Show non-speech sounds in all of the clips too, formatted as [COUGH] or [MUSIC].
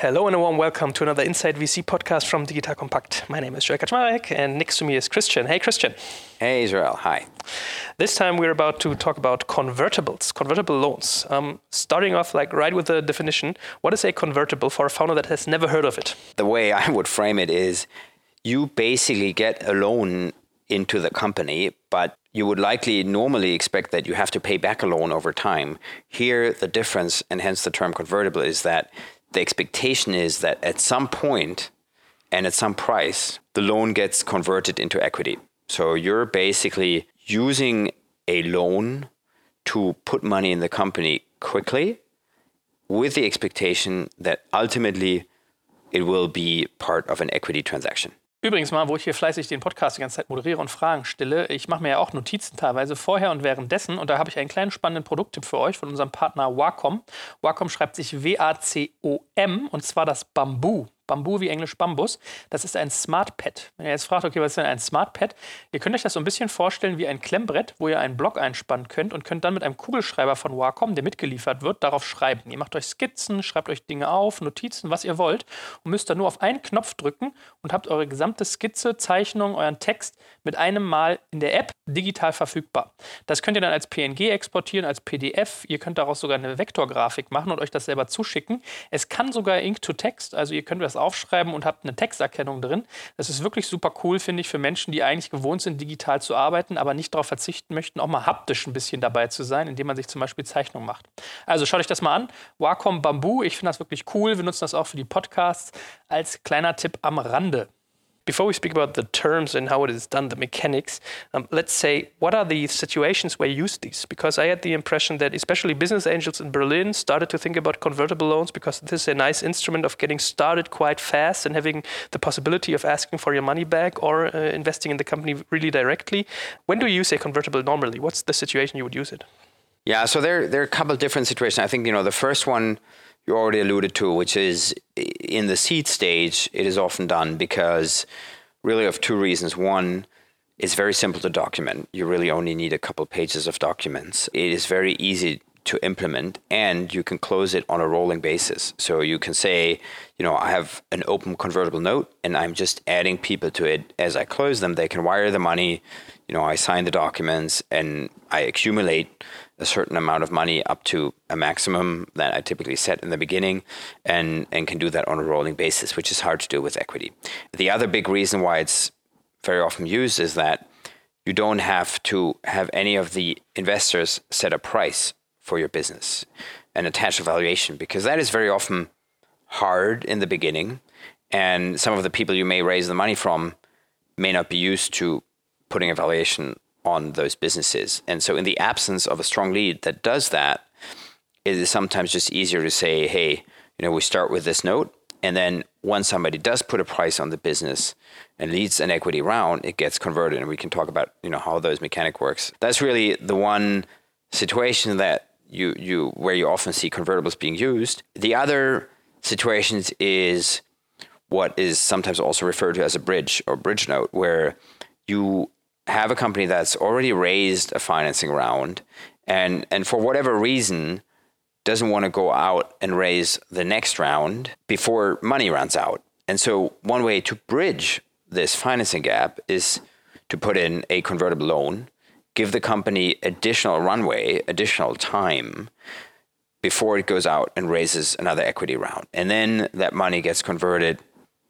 Hello and a warm welcome to another Inside VC podcast from Digital Kompakt. My name is Joel Kaczmarek and next to me is Christian. Hey Christian. Hey Israel, hi. This time we're about to talk about convertibles, convertible loans. Um, starting off like right with the definition, what is a convertible for a founder that has never heard of it? The way I would frame it is you basically get a loan into the company, but you would likely normally expect that you have to pay back a loan over time. Here, the difference, and hence the term convertible, is that the expectation is that at some point and at some price, the loan gets converted into equity. So you're basically using a loan to put money in the company quickly with the expectation that ultimately it will be part of an equity transaction. Übrigens mal, wo ich hier fleißig den Podcast die ganze Zeit moderiere und Fragen stelle, ich mache mir ja auch Notizen teilweise vorher und währenddessen und da habe ich einen kleinen spannenden Produkttipp für euch von unserem Partner Wacom. Wacom schreibt sich W-A-C-O-M und zwar das Bamboo. Bambu wie Englisch Bambus. Das ist ein Smart Pad. Wenn ihr jetzt fragt, okay, was ist denn ein Smart Pad? Ihr könnt euch das so ein bisschen vorstellen wie ein Klemmbrett, wo ihr einen Block einspannen könnt und könnt dann mit einem Kugelschreiber von Wacom, der mitgeliefert wird, darauf schreiben. Ihr macht euch Skizzen, schreibt euch Dinge auf, Notizen, was ihr wollt und müsst dann nur auf einen Knopf drücken und habt eure gesamte Skizze, Zeichnung, euren Text mit einem Mal in der App digital verfügbar. Das könnt ihr dann als PNG exportieren, als PDF. Ihr könnt daraus sogar eine Vektorgrafik machen und euch das selber zuschicken. Es kann sogar Ink-to-Text, also ihr könnt das aufschreiben und habt eine Texterkennung drin. Das ist wirklich super cool, finde ich, für Menschen, die eigentlich gewohnt sind, digital zu arbeiten, aber nicht darauf verzichten möchten, auch mal haptisch ein bisschen dabei zu sein, indem man sich zum Beispiel Zeichnungen macht. Also schaut euch das mal an. Wacom Bamboo, ich finde das wirklich cool. Wir nutzen das auch für die Podcasts als kleiner Tipp am Rande. Before we speak about the terms and how it is done, the mechanics, um, let's say, what are the situations where you use these? Because I had the impression that especially business angels in Berlin started to think about convertible loans because this is a nice instrument of getting started quite fast and having the possibility of asking for your money back or uh, investing in the company really directly. When do you use a convertible normally? What's the situation you would use it? Yeah, so there, there are a couple different situations. I think, you know, the first one you already alluded to, which is in the seed stage, it is often done because really of two reasons. One, it's very simple to document. You really only need a couple pages of documents. It is very easy to implement and you can close it on a rolling basis. So you can say, you know, I have an open convertible note and I'm just adding people to it as I close them. They can wire the money, you know, I sign the documents and I accumulate a certain amount of money up to a maximum that I typically set in the beginning and, and can do that on a rolling basis, which is hard to do with equity. The other big reason why it's very often used is that you don't have to have any of the investors set a price for your business and attach a valuation because that is very often hard in the beginning. And some of the people you may raise the money from may not be used to putting a valuation on those businesses. And so, in the absence of a strong lead that does that, it is sometimes just easier to say, hey, you know, we start with this note. And then once somebody does put a price on the business and leads an equity round, it gets converted. And we can talk about, you know, how those mechanic works. That's really the one situation that you, you where you often see convertibles being used. The other situations is what is sometimes also referred to as a bridge or bridge note, where you have a company that's already raised a financing round and and for whatever reason doesn't want to go out and raise the next round before money runs out. And so one way to bridge this financing gap is to put in a convertible loan, give the company additional runway, additional time before it goes out and raises another equity round. And then that money gets converted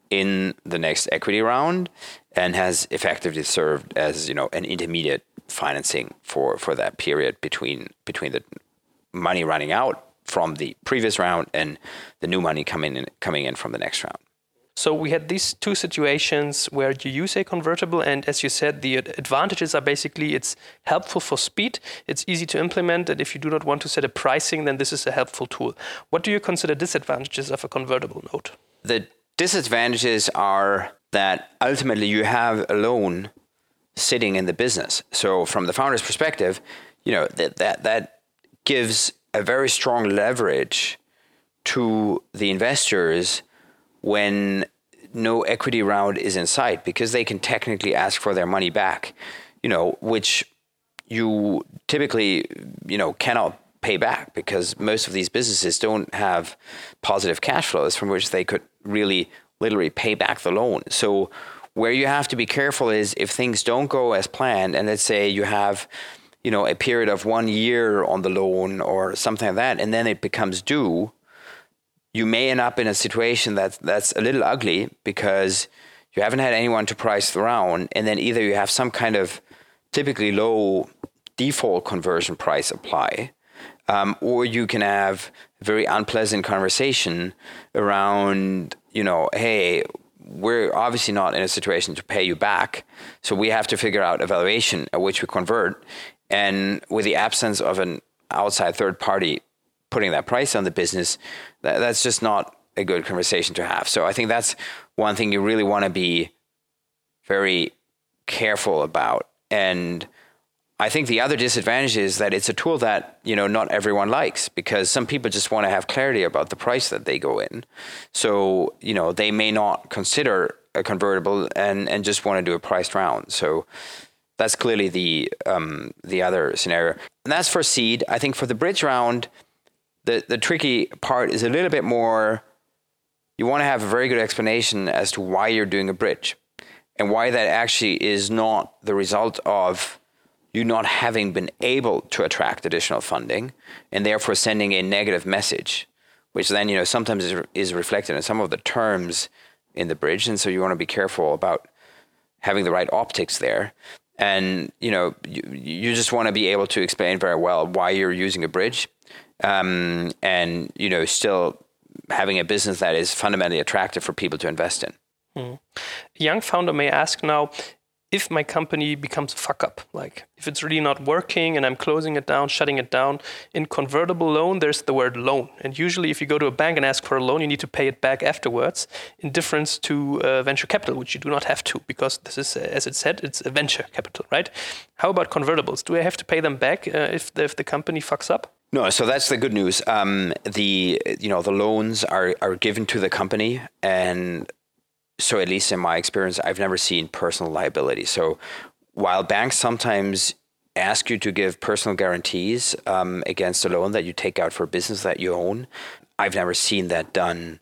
in the next equity round and has effectively served as you know an intermediate financing for for that period between between the money running out from the previous round and the new money coming in coming in from the next round. So we had these two situations where you use a convertible, and as you said, the advantages are basically it's helpful for speed, it's easy to implement, and if you do not want to set a pricing, then this is a helpful tool. What do you consider disadvantages of a convertible note? The disadvantages are that ultimately you have a loan sitting in the business. So from the founder's perspective, you know that that that gives a very strong leverage to the investors when no equity round is in sight because they can technically ask for their money back, you know, which you typically, you know, cannot pay back because most of these businesses don't have positive cash flows from which they could really literally pay back the loan. So where you have to be careful is if things don't go as planned and let's say you have you know a period of 1 year on the loan or something like that and then it becomes due you may end up in a situation that that's a little ugly because you haven't had anyone to price the round and then either you have some kind of typically low default conversion price apply um, or you can have a very unpleasant conversation around, you know, hey, we're obviously not in a situation to pay you back, so we have to figure out a valuation at which we convert. And with the absence of an outside third party putting that price on the business, that, that's just not a good conversation to have. So I think that's one thing you really want to be very careful about. And I think the other disadvantage is that it's a tool that you know not everyone likes because some people just want to have clarity about the price that they go in. So you know they may not consider a convertible and and just want to do a priced round. So that's clearly the um, the other scenario. And that's for seed. I think for the bridge round, the the tricky part is a little bit more. You want to have a very good explanation as to why you're doing a bridge, and why that actually is not the result of you not having been able to attract additional funding and therefore sending a negative message, which then, you know, sometimes is, is reflected in some of the terms in the bridge. And so you want to be careful about having the right optics there. And, you know, you, you just want to be able to explain very well why you're using a bridge um, and, you know, still having a business that is fundamentally attractive for people to invest in. A young founder may ask now if my company becomes a fuck up, like if it's really not working and I'm closing it down, shutting it down, in convertible loan, there's the word loan. And usually, if you go to a bank and ask for a loan, you need to pay it back afterwards, in difference to uh, venture capital, which you do not have to, because this is, uh, as it said, it's a venture capital, right? How about convertibles? Do I have to pay them back uh, if, the, if the company fucks up? No, so that's the good news. Um, the you know the loans are are given to the company, and so at least in my experience, I've never seen personal liability. So while banks sometimes ask you to give personal guarantees um, against a loan that you take out for a business that you own, I've never seen that done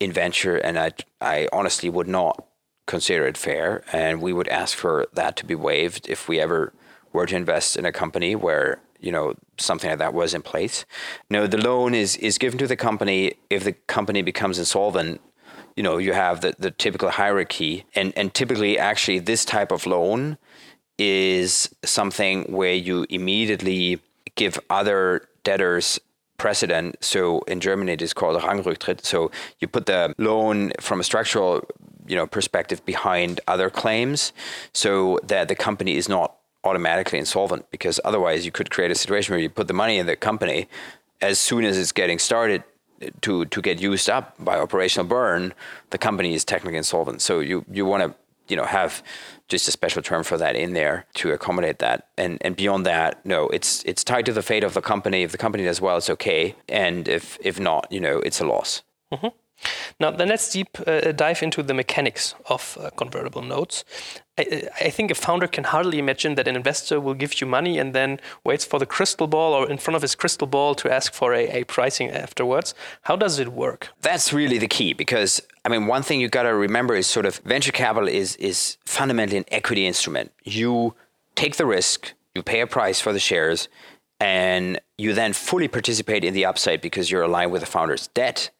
in venture, and I, I honestly would not consider it fair. And we would ask for that to be waived if we ever were to invest in a company where you know something like that was in place. No, the loan is is given to the company if the company becomes insolvent you know you have the, the typical hierarchy. And and typically actually this type of loan is something where you immediately give other debtors precedent. So in germany it is called rangrücktritt so you put the loan from a structural you know perspective behind other claims so that the company is not automatically insolvent because otherwise you could create a situation where you put the money in the company as soon as it's getting started to to get used up by operational burn, the company is technically insolvent. So you you want to you know have just a special term for that in there to accommodate that. And and beyond that, no, it's it's tied to the fate of the company. If the company does well, it's okay, and if if not, you know, it's a loss. Mm-hmm. Now, then let's deep uh, dive into the mechanics of uh, convertible notes. I, I, think a founder can hardly imagine that an investor will give you money and then waits for the crystal ball or in front of his crystal ball to ask for a, a pricing afterwards. How does it work? That's really the key because I mean, one thing you got to remember is sort of venture capital is is fundamentally an equity instrument. You take the risk, you pay a price for the shares, and you then fully participate in the upside because you're aligned with the founder's debt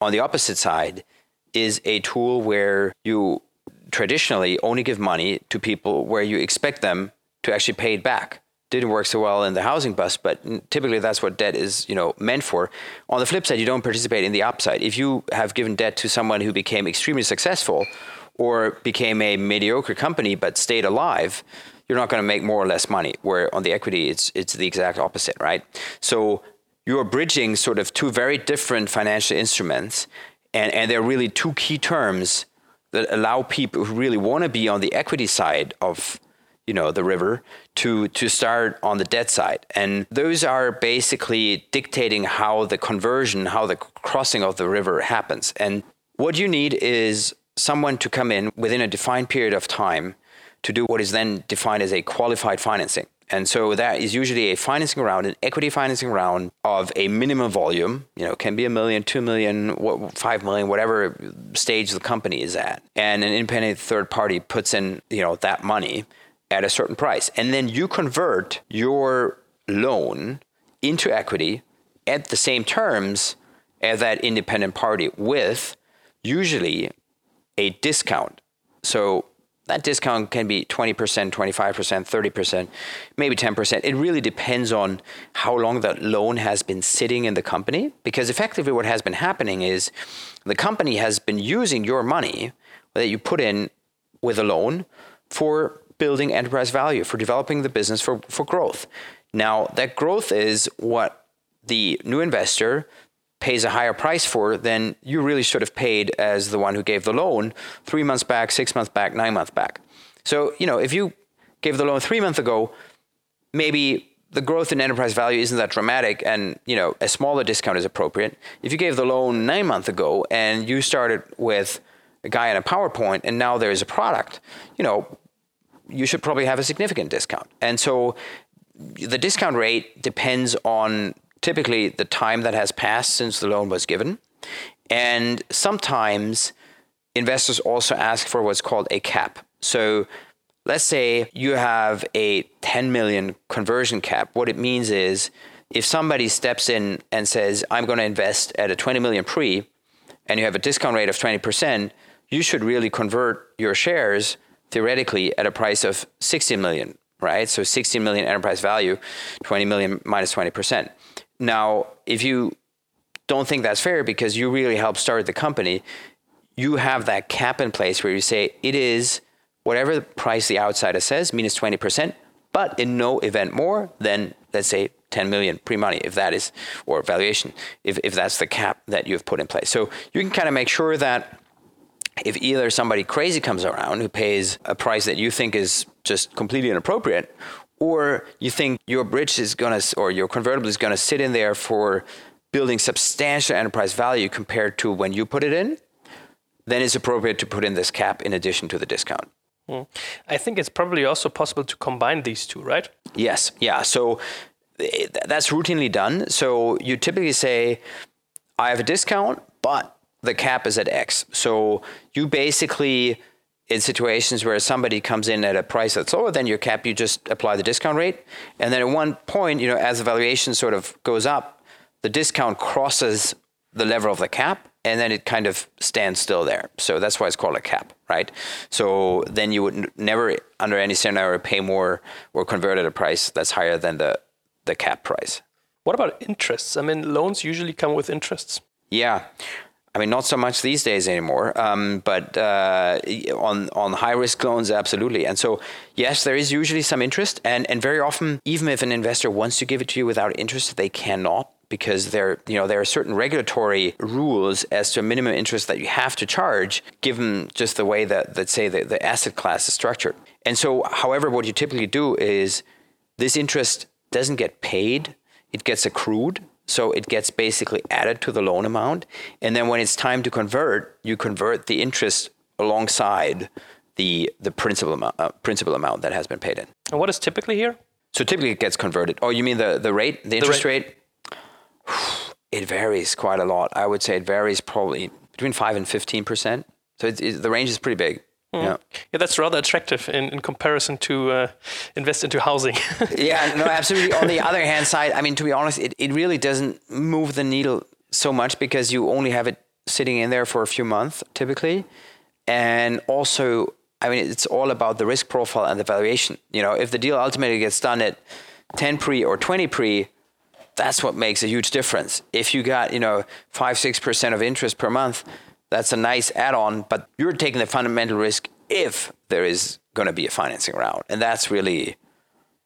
on the opposite side is a tool where you traditionally only give money to people where you expect them to actually pay it back. Didn't work so well in the housing bust, but typically that's what debt is, you know, meant for. On the flip side, you don't participate in the upside. If you have given debt to someone who became extremely successful or became a mediocre company but stayed alive, you're not going to make more or less money. Where on the equity, it's it's the exact opposite, right? So you are bridging sort of two very different financial instruments, and, and they're really two key terms that allow people who really want to be on the equity side of you know the river to to start on the debt side. And those are basically dictating how the conversion how the crossing of the river happens. And what you need is someone to come in within a defined period of time to do what is then defined as a qualified financing And so that is usually a financing round, an equity financing round of a minimum volume. You know, can be a million, two million, five million, whatever stage the company is at. And an independent third party puts in, you know, that money at a certain price. And then you convert your loan into equity at the same terms as that independent party with usually a discount. So that discount can be 20%, 25%, 30%, maybe 10%. It really depends on how long that loan has been sitting in the company. Because effectively, what has been happening is the company has been using your money that you put in with a loan for building enterprise value, for developing the business for, for growth. Now, that growth is what the new investor pays a higher price for than you really should have paid as the one who gave the loan three months back, six months back, nine months back. So, you know, if you gave the loan three months ago, maybe the growth in enterprise value isn't that dramatic and, you know, a smaller discount is appropriate. If you gave the loan nine months ago and you started with a guy in a PowerPoint and now there is a product, you know, you should probably have a significant discount. And so the discount rate depends on typically the time that has passed since the loan was given. And sometimes investors also ask for what's called a cap. So let's say you have a 10 million conversion cap. What it means is if somebody steps in and says, I'm going to invest at a 20 million pre, and you have a discount rate of 20%, you should really convert your shares theoretically at a price of 16 million, right? So 16 million enterprise value, 20 million minus 20%. Now, if you don't think that's fair because you really helped start the company, you have that cap in place where you say it is whatever the price the outsider says, minus 20%, but in no event more than, let's say, 10 million pre-money, if that is, or valuation, if, if that's the cap that you've put in place. So you can kind of make sure that if either somebody crazy comes around who pays a price that you think is just completely inappropriate, or you think your bridge is going to or your convertible is going to sit in there for building substantial enterprise value compared to when you put it in, then it's appropriate to put in this cap in addition to the discount. Mm. I think it's probably also possible to combine these two, right? Yes, yeah. So eh, that's routinely done. So you typically say, I have a discount, but the cap is at X. So you basically in situations where somebody comes in at a price that's lower than your cap, you just apply the discount rate. And then at one point, you know, as the valuation sort of goes up, the discount crosses the level of the cap and then it kind of stands still there. So that's why it's called a cap, right? So then you would n- never, under any scenario, pay more or convert at a price that's higher than the, the cap price. What about interests? I mean, loans usually come with interests. Yeah. I mean, not so much these days anymore, um, but uh, on on high risk loans, absolutely. And so, yes, there is usually some interest, and and very often, even if an investor wants to give it to you without interest, they cannot because there you know there are certain regulatory rules as to minimum interest that you have to charge given just the way that that say the, the asset class is structured. And so, however, what you typically do is this interest doesn't get paid; it gets accrued so it gets basically added to the loan amount. And then when it's time to convert, you convert the interest alongside the, the principal, amount, uh, principal amount that has been paid in. And what is typically here? So typically it gets converted. Oh, you mean the, the rate, the interest the rate? rate? [SIGHS] It varies quite a lot. I would say it varies probably between 5 and 15%. So it, the range is pretty big. Mm. Yeah. yeah, that's rather attractive in, in comparison to uh, invest into housing. [LAUGHS] yeah, no, absolutely. On the other hand side, I mean, to be honest, it, it really doesn't move the needle so much because you only have it sitting in there for a few months typically. And also, I mean, it's all about the risk profile and the valuation. You know, if the deal ultimately gets done at 10 pre or 20 pre, that's what makes a huge difference. If you got, you know, 5 6% of interest per month, that's a nice add-on, but you're taking the fundamental risk if there is going to be a financing round, and that's really,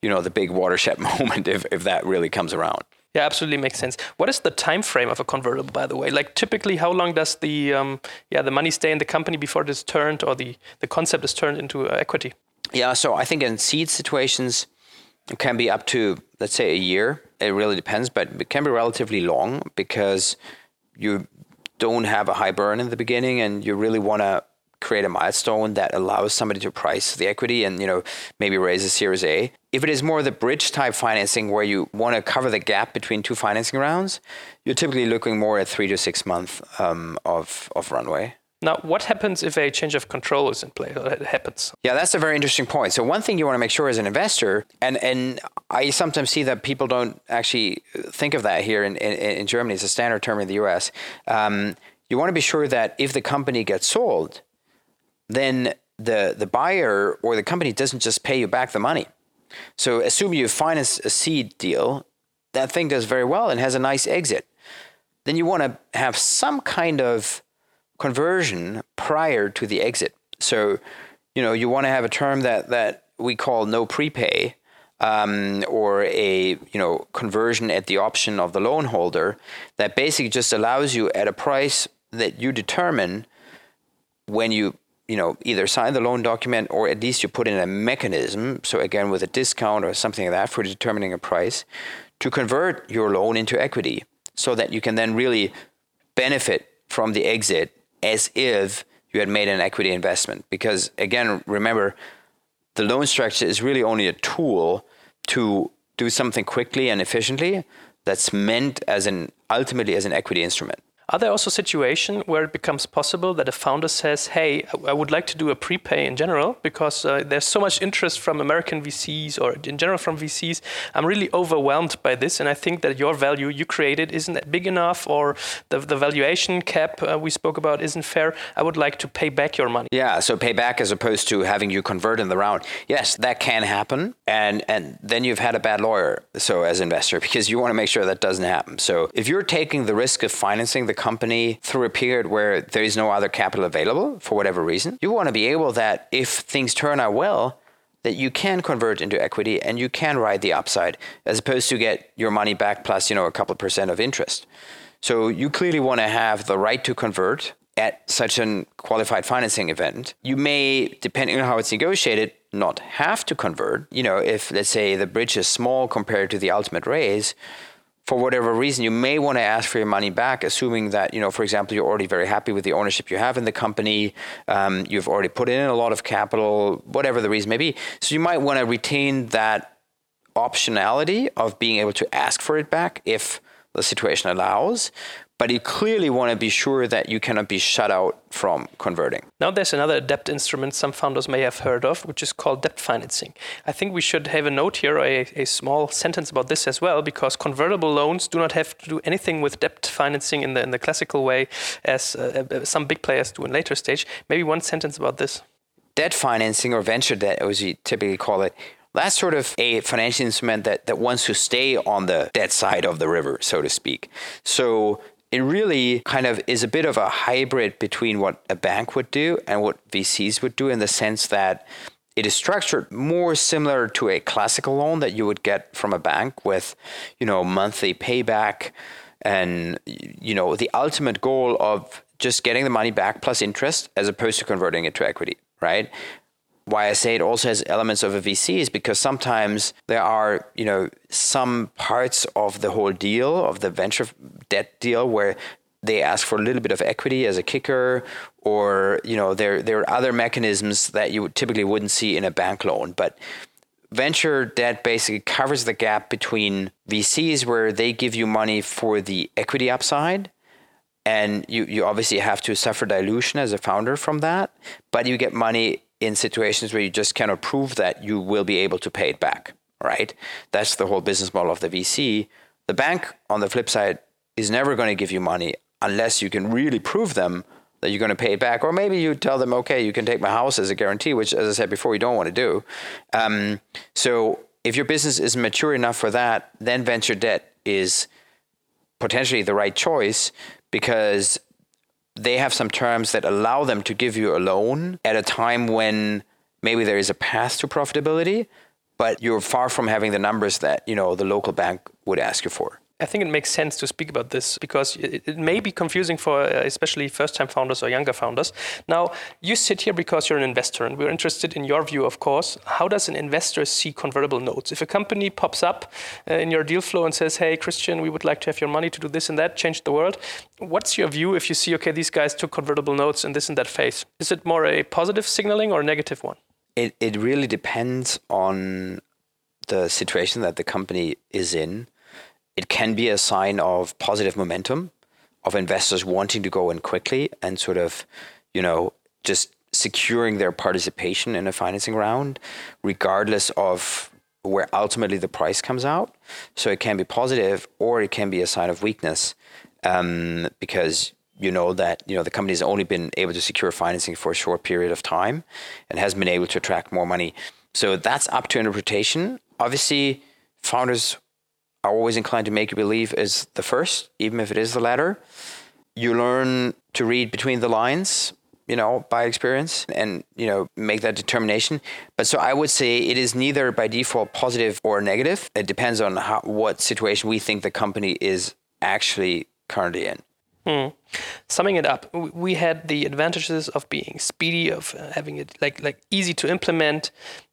you know, the big watershed [LAUGHS] moment if if that really comes around. Yeah, absolutely makes sense. What is the time frame of a convertible, by the way? Like typically, how long does the um, yeah the money stay in the company before it is turned or the the concept is turned into uh, equity? Yeah, so I think in seed situations, it can be up to let's say a year. It really depends, but it can be relatively long because you don't have a high burn in the beginning and you really want to create a milestone that allows somebody to price the equity and you know maybe raise a series a. If it is more the bridge type financing where you want to cover the gap between two financing rounds you're typically looking more at three to six months um, of, of runway now, what happens if a change of control is in play? It happens. Yeah, that's a very interesting point. So one thing you want to make sure as an investor, and and I sometimes see that people don't actually think of that here in, in, in Germany. It's a standard term in the US. Um, you want to be sure that if the company gets sold, then the the buyer or the company doesn't just pay you back the money. So assume you finance a seed deal, that thing does very well and has a nice exit. Then you want to have some kind of conversion prior to the exit. So, you know, you want to have a term that that we call no prepay, um, or a you know conversion at the option of the loan holder that basically just allows you at a price that you determine when you you know either sign the loan document or at least you put in a mechanism so again with a discount or something like that for determining a price to convert your loan into equity so that you can then really benefit from the exit as if you had made an equity investment. Because again, remember, the loan structure is really only a tool to do something quickly and efficiently that's meant as an ultimately as an equity instrument. Are there also situations where it becomes possible that a founder says, "Hey, I would like to do a prepay in general because uh, there's so much interest from American VCs or in general from VCs. I'm really overwhelmed by this, and I think that your value you created isn't big enough, or the, the valuation cap uh, we spoke about isn't fair. I would like to pay back your money." Yeah, so pay back as opposed to having you convert in the round. Yes, that can happen, and and then you've had a bad lawyer. So as investor, because you want to make sure that doesn't happen. So if you're taking the risk of financing the company through a period where there is no other capital available for whatever reason, you want to be able that if things turn out well, that you can convert into equity and you can ride the upside as opposed to get your money back plus, you know, a couple percent of interest. So you clearly want to have the right to convert at such a qualified financing event. You may, depending on how it's negotiated, not have to convert. You know, if let's say the bridge is small compared to the ultimate raise, for whatever reason, you may want to ask for your money back, assuming that, you know, for example, you're already very happy with the ownership you have in the company. Um, you've already put in a lot of capital, whatever the reason may be. So you might want to retain that optionality of being able to ask for it back if the situation allows but you clearly want to be sure that you cannot be shut out from converting. Now, there's another debt instrument some founders may have heard of, which is called debt financing. I think we should have a note here, a, a small sentence about this as well, because convertible loans do not have to do anything with debt financing in the, in the classical way as uh, uh some big players do in later stage. Maybe one sentence about this. Debt financing or venture debt, as you typically call it, that's sort of a financial instrument that, that wants to stay on the debt side of the river, so to speak. So it really kind of is a bit of a hybrid between what a bank would do and what VCs would do in the sense that it is structured more similar to a classical loan that you would get from a bank with, you know, monthly payback and you know, the ultimate goal of just getting the money back plus interest as opposed to converting it to equity, right? Why I say it also has elements of a VC is because sometimes there are, you know, some parts of the whole deal, of the venture debt deal, where they ask for a little bit of equity as a kicker, or you know, there there are other mechanisms that you typically wouldn't see in a bank loan. But venture debt basically covers the gap between VCs, where they give you money for the equity upside, and you you obviously have to suffer dilution as a founder from that, but you get money in situations where you just cannot prove that you will be able to pay it back, right? That's the whole business model of the VC. The bank, on the flip side, is never going to give you money unless you can really prove them that you're going to pay it back. Or maybe you tell them, okay, you can take my house as a guarantee, which, as I said before, you don't want to do. Um, so if your business is mature enough for that, then venture debt is potentially the right choice because they have some terms that allow them to give you a loan at a time when maybe there is a path to profitability, but you're far from having the numbers that you know the local bank would ask you for. I think it makes sense to speak about this because it, it may be confusing for uh, especially first time founders or younger founders. Now, you sit here because you're an investor and we're interested in your view, of course. How does an investor see convertible notes? If a company pops up uh, in your deal flow and says, hey, Christian, we would like to have your money to do this and that, change the world, what's your view if you see, okay, these guys took convertible notes in this and that phase? Is it more a positive signaling or a negative one? It, it really depends on the situation that the company is in it can be a sign of positive momentum of investors wanting to go in quickly and sort of, you know, just securing their participation in a financing round, regardless of where ultimately the price comes out. So it can be positive or it can be a sign of weakness um, because you know that you know the company has only been able to secure financing for a short period of time and has been able to attract more money. So that's up to interpretation. Obviously, founders are always inclined to make you believe is the first, even if it is the latter. You learn to read between the lines, you know, by experience and, you know, make that determination. But so I would say it is neither by default positive or negative. It depends on how, what situation we think the company is actually currently in. Hmm. Summing it up, we had the advantages of being speedy, of having it like like easy to implement,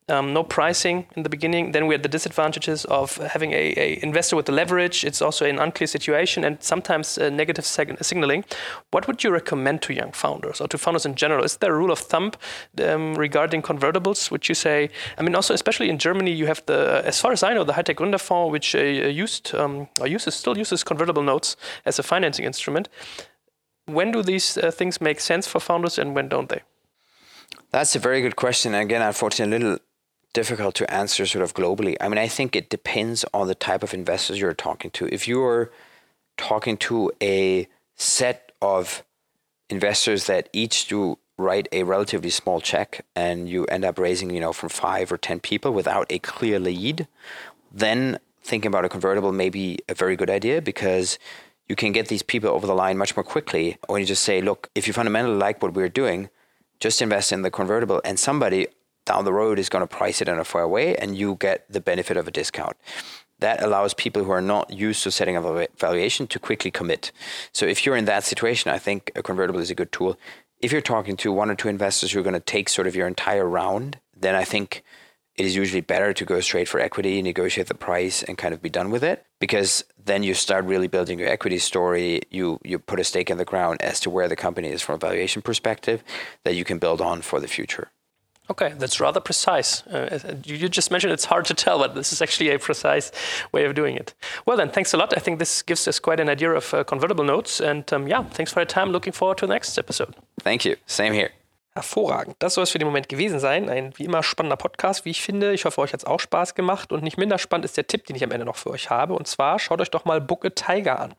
um, no pricing in the beginning. Then we had the disadvantages of having a, a investor with the leverage. It's also an unclear situation and sometimes uh, negative signaling. What would you recommend to young founders or to founders in general? Is there a rule of thumb um, regarding convertibles? Would you say? I mean, also especially in Germany, you have the, as far as I know, the Hightech Gründerfonds, which uh, used um, or uses still uses convertible notes as a financing instrument. When do these uh, things make sense for founders and when don't they? That's a very good question. Again, unfortunately, a little difficult to answer sort of globally. I mean, I think it depends on the type of investors you're talking to. If you're talking to a set of investors that each do write a relatively small check and you end up raising, you know, from five or 10 people without a clear lead, then thinking about a convertible may be a very good idea because you can get these people over the line much more quickly when you just say, look, if you fundamentally like what we're doing, just invest in the convertible and somebody down the road is going to price it in a fair way and you get the benefit of a discount. That allows people who are not used to setting up a valuation to quickly commit. So if you're in that situation, I think a convertible is a good tool. If you're talking to one or two investors who are going to take sort of your entire round, then I think it is usually better to go straight for equity, negotiate the price, and kind of be done with it. Because then you start really building your equity story. You you put a stake in the ground as to where the company is from a valuation perspective that you can build on for the future. Okay, that's rather precise. Uh, you just mentioned it's hard to tell, but this is actually a precise way of doing it. Well, then, thanks a lot. I think this gives us quite an idea of uh, convertible notes. And um, yeah, thanks for your time. Looking forward to the next episode. Thank you. Same here. Hervorragend. Das soll es für den Moment gewesen sein. Ein wie immer spannender Podcast, wie ich finde. Ich hoffe, euch hat es auch Spaß gemacht. Und nicht minder spannend ist der Tipp, den ich am Ende noch für euch habe. Und zwar schaut euch doch mal Book a Tiger an.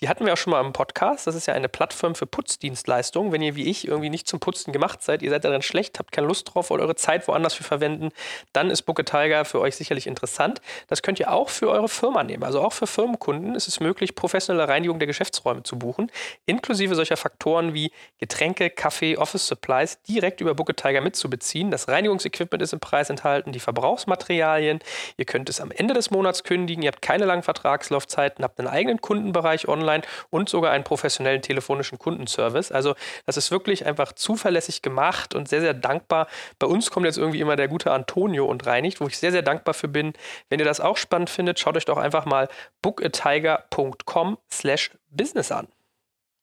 Die hatten wir auch schon mal im Podcast. Das ist ja eine Plattform für Putzdienstleistungen. Wenn ihr wie ich irgendwie nicht zum Putzen gemacht seid, ihr seid darin schlecht, habt keine Lust drauf, wollt eure Zeit woanders für verwenden, dann ist Book a Tiger für euch sicherlich interessant. Das könnt ihr auch für eure Firma nehmen. Also auch für Firmenkunden ist es möglich, professionelle Reinigung der Geschäftsräume zu buchen, inklusive solcher Faktoren wie Getränke, Kaffee, Office Supplies direkt über a Tiger mitzubeziehen. Das Reinigungsequipment ist im Preis enthalten, die Verbrauchsmaterialien. Ihr könnt es am Ende des Monats kündigen. Ihr habt keine langen Vertragslaufzeiten, habt einen eigenen Kundenbereich online und sogar einen professionellen telefonischen Kundenservice. Also das ist wirklich einfach zuverlässig gemacht und sehr, sehr dankbar. Bei uns kommt jetzt irgendwie immer der gute Antonio und reinigt, wo ich sehr, sehr dankbar für bin. Wenn ihr das auch spannend findet, schaut euch doch einfach mal bookatiger.com slash business an.